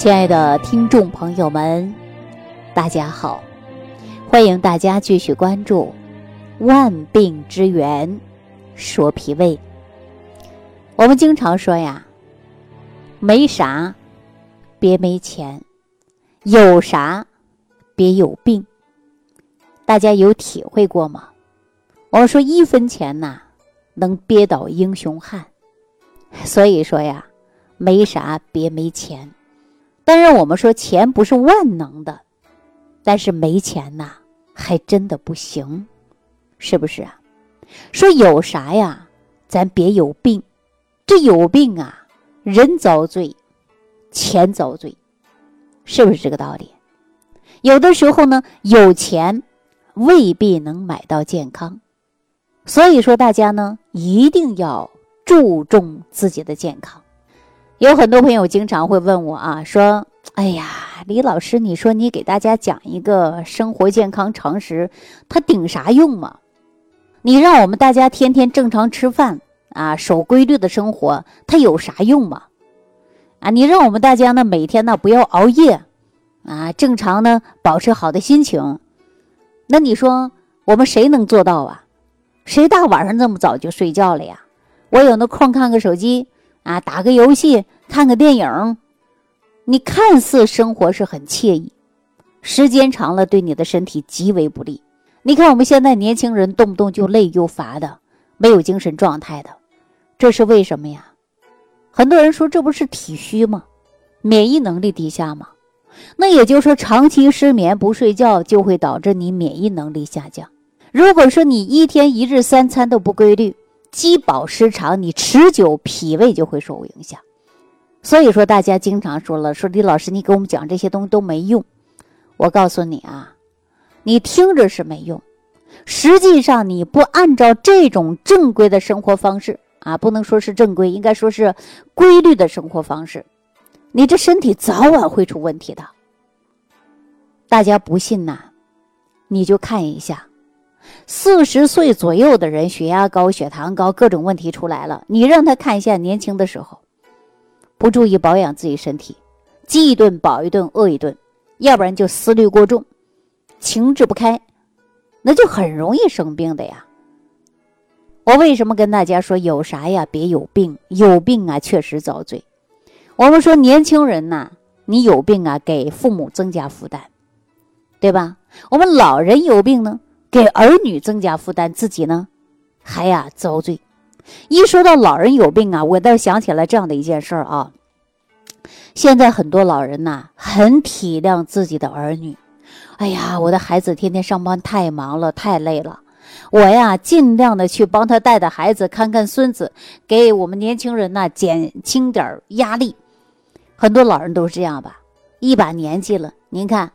亲爱的听众朋友们，大家好！欢迎大家继续关注《万病之源说脾胃》。我们经常说呀，没啥别没钱，有啥别有病。大家有体会过吗？我们说一分钱呐，能憋倒英雄汉。所以说呀，没啥别没钱。当然，我们说钱不是万能的，但是没钱呐，还真的不行，是不是啊？说有啥呀，咱别有病。这有病啊，人遭罪，钱遭罪，是不是这个道理？有的时候呢，有钱未必能买到健康，所以说大家呢一定要注重自己的健康。有很多朋友经常会问我啊，说：“哎呀，李老师，你说你给大家讲一个生活健康常识，它顶啥用嘛？你让我们大家天天正常吃饭啊，守规律的生活，它有啥用嘛？啊，你让我们大家呢每天呢不要熬夜，啊，正常呢保持好的心情，那你说我们谁能做到啊？谁大晚上这么早就睡觉了呀？我有那空看个手机。”啊，打个游戏，看个电影，你看似生活是很惬意，时间长了对你的身体极为不利。你看我们现在年轻人动不动就累又乏的，没有精神状态的，这是为什么呀？很多人说这不是体虚吗？免疫能力低下吗？那也就是说，长期失眠不睡觉就会导致你免疫能力下降。如果说你一天一日三餐都不规律，饥饱失常，你持久脾胃就会受影响。所以说，大家经常说了，说李老师，你给我们讲这些东西都没用。我告诉你啊，你听着是没用，实际上你不按照这种正规的生活方式啊，不能说是正规，应该说是规律的生活方式，你这身体早晚会出问题的。大家不信呐，你就看一下。四十岁左右的人，血压高、血糖高，各种问题出来了。你让他看一下年轻的时候，不注意保养自己身体，饥一顿饱一顿，饿一顿，要不然就思虑过重，情志不开，那就很容易生病的呀。我为什么跟大家说有啥呀？别有病，有病啊，确实遭罪。我们说年轻人呐，你有病啊，给父母增加负担，对吧？我们老人有病呢。给儿女增加负担，自己呢还呀遭罪。一说到老人有病啊，我倒想起来这样的一件事儿啊。现在很多老人呐，很体谅自己的儿女。哎呀，我的孩子天天上班太忙了，太累了，我呀尽量的去帮他带带孩子，看看孙子，给我们年轻人呐减轻点压力。很多老人都是这样吧，一把年纪了，您看。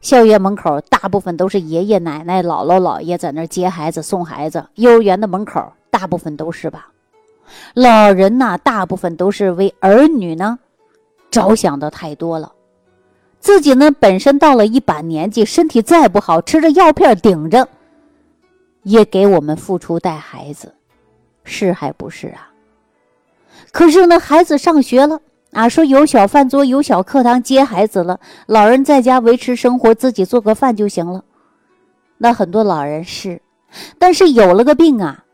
校园门口大部分都是爷爷奶奶、姥姥姥爷在那接孩子、送孩子。幼儿园的门口大部分都是吧。老人呐，大部分都是为儿女呢着想的太多了，自己呢本身到了一把年纪，身体再不好，吃着药片顶着，也给我们付出带孩子，是还不是啊？可是呢，孩子上学了。啊，说有小饭桌，有小课堂接孩子了，老人在家维持生活，自己做个饭就行了。那很多老人是，但是有了个病啊，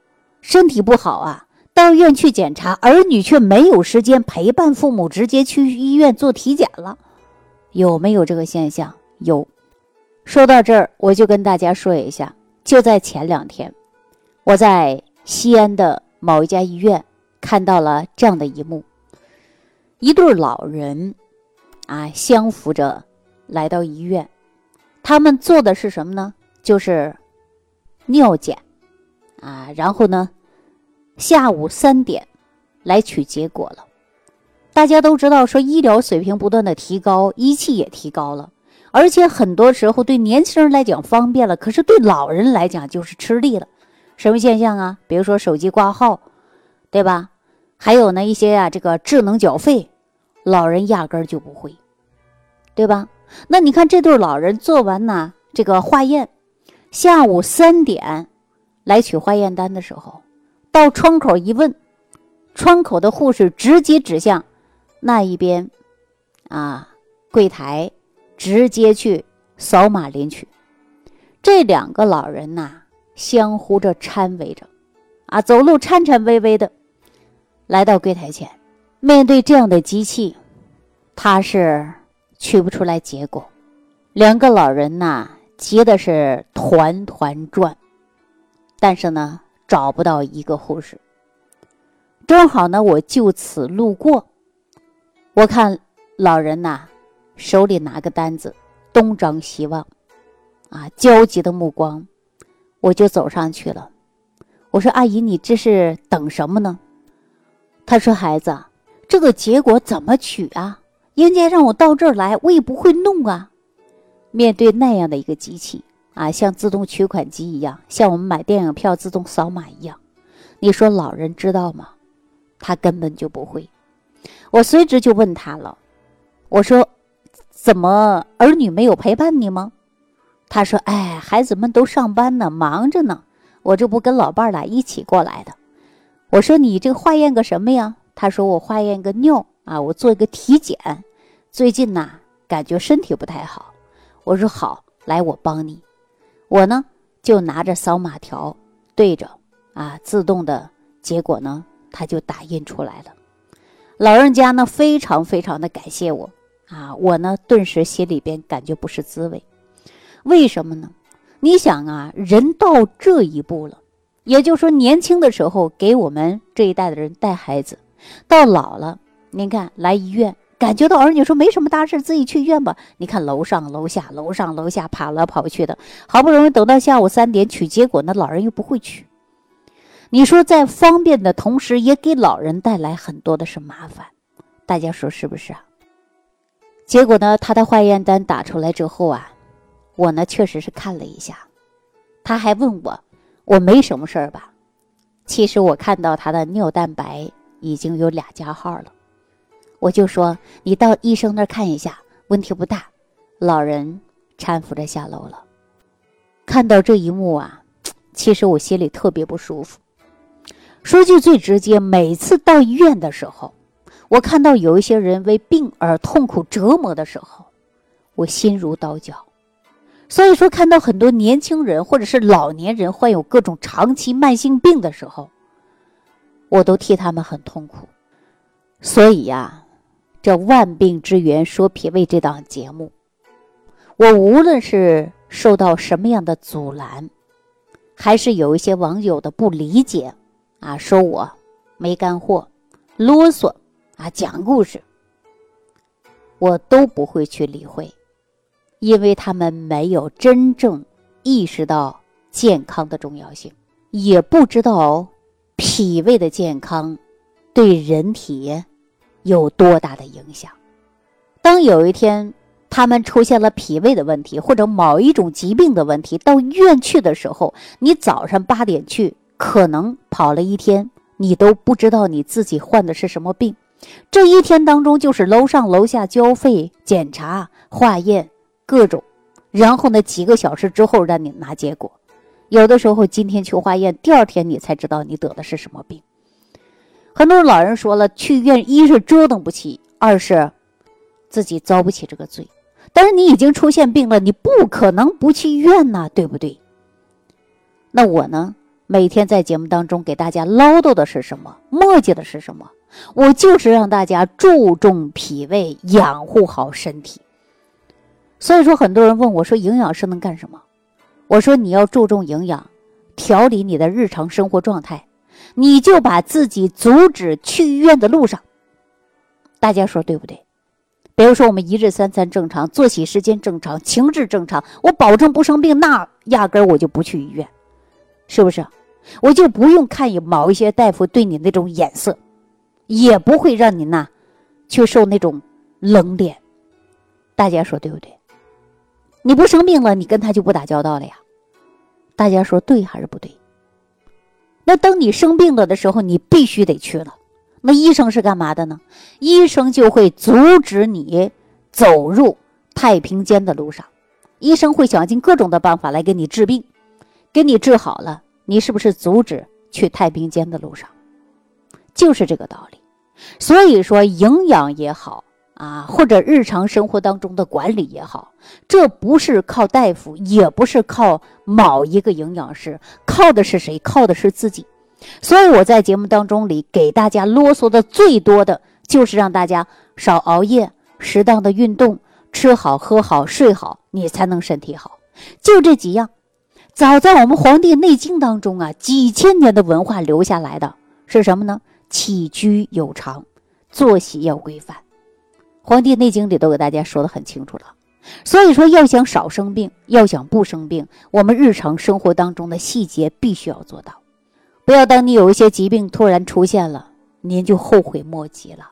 身体不好啊，到医院去检查，儿女却没有时间陪伴父母，直接去医院做体检了。有没有这个现象？有。说到这儿，我就跟大家说一下，就在前两天，我在西安的某一家医院看到了这样的一幕。一对老人，啊，相扶着来到医院，他们做的是什么呢？就是尿检，啊，然后呢，下午三点来取结果了。大家都知道，说医疗水平不断的提高，仪器也提高了，而且很多时候对年轻人来讲方便了，可是对老人来讲就是吃力了。什么现象啊？比如说手机挂号，对吧？还有呢，一些啊，这个智能缴费，老人压根儿就不会，对吧？那你看这对老人做完呢这个化验，下午三点来取化验单的时候，到窗口一问，窗口的护士直接指向那一边，啊，柜台直接去扫码领取。这两个老人呐，相互着搀围着，啊，走路颤颤巍巍的来到柜台前。面对这样的机器，他是取不出来结果。两个老人呐，急的是团团转，但是呢，找不到一个护士。正好呢，我就此路过，我看老人呐，手里拿个单子，东张西望，啊，焦急的目光，我就走上去了。我说：“阿姨，你这是等什么呢？”他说：“孩子，这个结果怎么取啊？人家让我到这儿来，我也不会弄啊。”面对那样的一个机器啊，像自动取款机一样，像我们买电影票自动扫码一样，你说老人知道吗？他根本就不会，我随之就问他了，我说：“怎么儿女没有陪伴你吗？”他说：“哎，孩子们都上班呢，忙着呢，我这不跟老伴儿俩一起过来的。”我说：“你这化验个什么呀？”他说：“我化验个尿啊，我做一个体检。最近呐，感觉身体不太好。”我说：“好，来，我帮你。”我呢就拿着扫码条对着啊，自动的结果呢。他就打印出来了，老人家呢非常非常的感谢我啊，我呢顿时心里边感觉不是滋味，为什么呢？你想啊，人到这一步了，也就是说年轻的时候给我们这一代的人带孩子，到老了，您看来医院，感觉到儿女说没什么大事，自己去医院吧。你看楼上楼下楼上楼下跑来跑去的，好不容易等到下午三点取结果，那老人又不会取。你说在方便的同时，也给老人带来很多的是麻烦，大家说是不是啊？结果呢，他的化验单打出来之后啊，我呢确实是看了一下，他还问我，我没什么事儿吧？其实我看到他的尿蛋白已经有俩加号了，我就说你到医生那儿看一下，问题不大。老人搀扶着下楼了，看到这一幕啊，其实我心里特别不舒服。说句最直接，每次到医院的时候，我看到有一些人为病而痛苦折磨的时候，我心如刀绞。所以说，看到很多年轻人或者是老年人患有各种长期慢性病的时候，我都替他们很痛苦。所以呀，这万病之源说脾胃这档节目，我无论是受到什么样的阻拦，还是有一些网友的不理解。啊，说我没干货，啰嗦啊，讲故事，我都不会去理会，因为他们没有真正意识到健康的重要性，也不知道脾胃的健康对人体有多大的影响。当有一天他们出现了脾胃的问题，或者某一种疾病的问题，到医院去的时候，你早上八点去。可能跑了一天，你都不知道你自己患的是什么病。这一天当中，就是楼上楼下交费、检查、化验各种，然后呢，几个小时之后让你拿结果。有的时候今天去化验，第二天你才知道你得的是什么病。很多老人说了，去医院一是折腾不起，二是自己遭不起这个罪。但是你已经出现病了，你不可能不去医院呐，对不对？那我呢？每天在节目当中给大家唠叨的是什么？墨迹的是什么？我就是让大家注重脾胃，养护好身体。所以说，很多人问我说：“营养师能干什么？”我说：“你要注重营养，调理你的日常生活状态，你就把自己阻止去医院的路上。”大家说对不对？比如说，我们一日三餐正常，作息时间正常，情志正常，我保证不生病，那压根我就不去医院。是不是？我就不用看某一些大夫对你那种眼色，也不会让你呐去受那种冷脸。大家说对不对？你不生病了，你跟他就不打交道了呀？大家说对还是不对？那等你生病了的时候，你必须得去了。那医生是干嘛的呢？医生就会阻止你走入太平间的路上，医生会想尽各种的办法来给你治病。给你治好了，你是不是阻止去太平间的路上？就是这个道理。所以说，营养也好，啊，或者日常生活当中的管理也好，这不是靠大夫，也不是靠某一个营养师，靠的是谁？靠的是自己。所以我在节目当中里给大家啰嗦的最多的就是让大家少熬夜，适当的运动，吃好喝好睡好，你才能身体好。就这几样，早在我们《黄帝内经》当中啊，几千年的文化留下来的是什么呢？起居有常，作息要规范。《黄帝内经》里都给大家说的很清楚了。所以说，要想少生病，要想不生病，我们日常生活当中的细节必须要做到。不要当你有一些疾病突然出现了，您就后悔莫及了。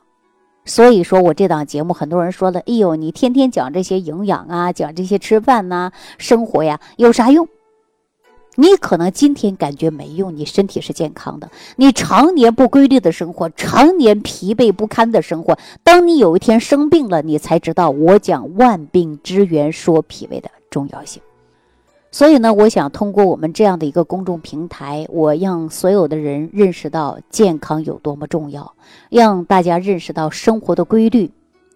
所以说我这档节目，很多人说了：“哎呦，你天天讲这些营养啊，讲这些吃饭呐，生活呀，有啥用？”你可能今天感觉没用，你身体是健康的。你常年不规律的生活，常年疲惫不堪的生活，当你有一天生病了，你才知道我讲万病之源说脾胃的重要性。所以呢，我想通过我们这样的一个公众平台，我让所有的人认识到健康有多么重要，让大家认识到生活的规律，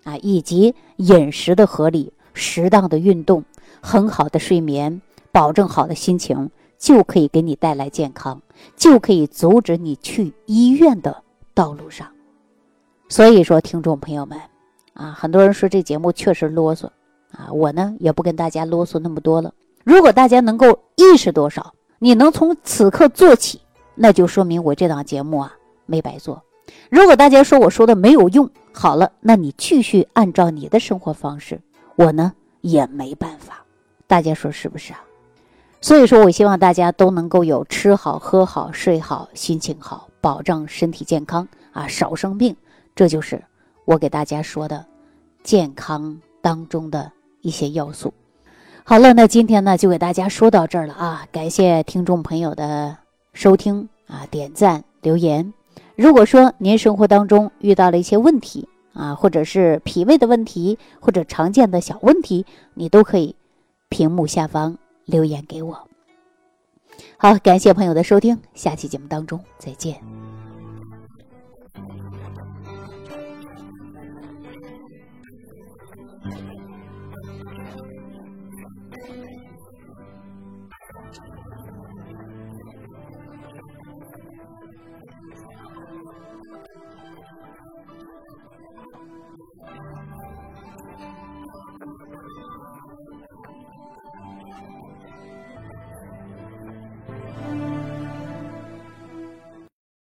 啊，以及饮食的合理、适当的运动、很好的睡眠，保证好的心情，就可以给你带来健康，就可以阻止你去医院的道路上。所以说，听众朋友们，啊，很多人说这节目确实啰嗦，啊，我呢也不跟大家啰嗦那么多了。如果大家能够意识多少，你能从此刻做起，那就说明我这档节目啊没白做。如果大家说我说的没有用，好了，那你继续按照你的生活方式，我呢也没办法。大家说是不是啊？所以说我希望大家都能够有吃好、喝好、睡好、心情好，保障身体健康啊，少生病。这就是我给大家说的健康当中的一些要素。好了，那今天呢就给大家说到这儿了啊！感谢听众朋友的收听啊，点赞留言。如果说您生活当中遇到了一些问题啊，或者是脾胃的问题，或者常见的小问题，你都可以屏幕下方留言给我。好感谢朋友的收听下期节目当中再见。